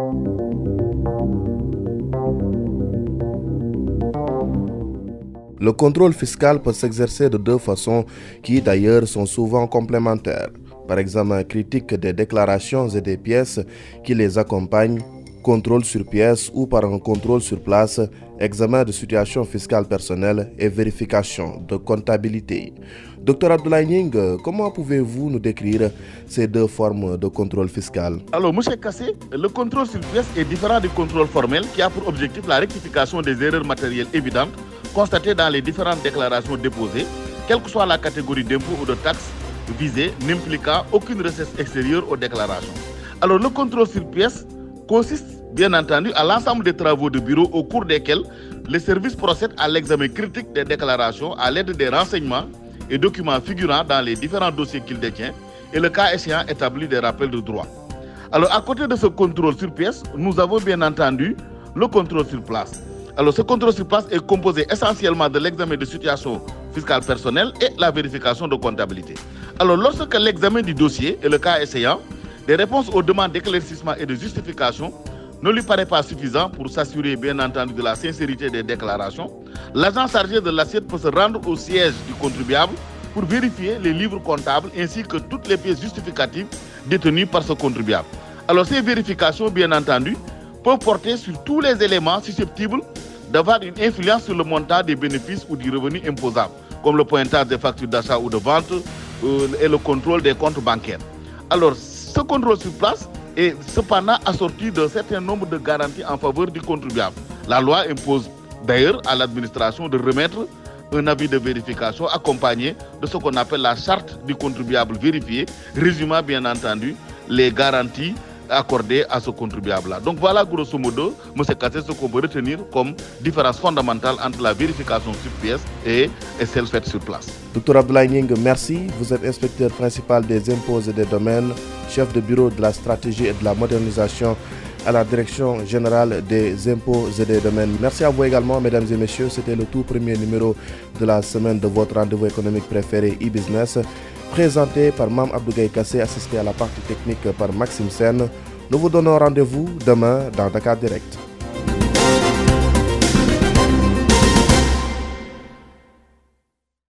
Le contrôle fiscal peut s'exercer de deux façons qui d'ailleurs sont souvent complémentaires. Par exemple, critique des déclarations et des pièces qui les accompagnent, contrôle sur pièce ou par un contrôle sur place, examen de situation fiscale personnelle et vérification de comptabilité. Docteur Abdoulaye comment pouvez-vous nous décrire ces deux formes de contrôle fiscal? Alors, M. Kassé, le contrôle sur pièce est différent du contrôle formel qui a pour objectif la rectification des erreurs matérielles évidentes constatées dans les différentes déclarations déposées, quelle que soit la catégorie d'impôt ou de taxes visée, n'impliquant aucune recette extérieure aux déclarations. Alors, le contrôle sur pièce consiste bien entendu à l'ensemble des travaux de bureau au cours desquels les services procèdent à l'examen critique des déclarations à l'aide des renseignements et documents figurant dans les différents dossiers qu'il détient et le cas échéant établi des rappels de droit. Alors à côté de ce contrôle sur pièce, nous avons bien entendu le contrôle sur place. Alors ce contrôle sur place est composé essentiellement de l'examen de situation fiscale personnelle et la vérification de comptabilité. Alors lorsque l'examen du dossier et le cas échéant, des réponses aux demandes d'éclaircissement et de justification ne lui paraît pas suffisant pour s'assurer bien entendu de la sincérité des déclarations, l'agent chargé de l'assiette peut se rendre au siège du contribuable pour vérifier les livres comptables ainsi que toutes les pièces justificatives détenues par ce contribuable. Alors ces vérifications, bien entendu, peuvent porter sur tous les éléments susceptibles d'avoir une influence sur le montant des bénéfices ou du revenu imposable, comme le pointage des factures d'achat ou de vente euh, et le contrôle des comptes bancaires. Alors, ce contrôle sur place est cependant assorti d'un certain nombre de garanties en faveur du contribuable. La loi impose d'ailleurs à l'administration de remettre un avis de vérification accompagné de ce qu'on appelle la charte du contribuable vérifié, résumant bien entendu les garanties accordées à ce contribuable-là. Donc voilà grosso modo, M. Kassé, ce qu'on peut retenir comme différence fondamentale entre la vérification sur pièce et, celle faite sur place. Docteur Abdoulaye merci. Vous êtes inspecteur principal des impôts et des domaines, chef de bureau de la stratégie et de la modernisation à la Direction générale des impôts et des domaines. Merci à vous également, mesdames et messieurs. C'était le tout premier numéro de la semaine de votre rendez-vous économique préféré e-business présenté par Mam Abdougaï Kassé, assisté à la partie technique par Maxime Sen. Nous vous donnons rendez-vous demain dans Dakar Direct.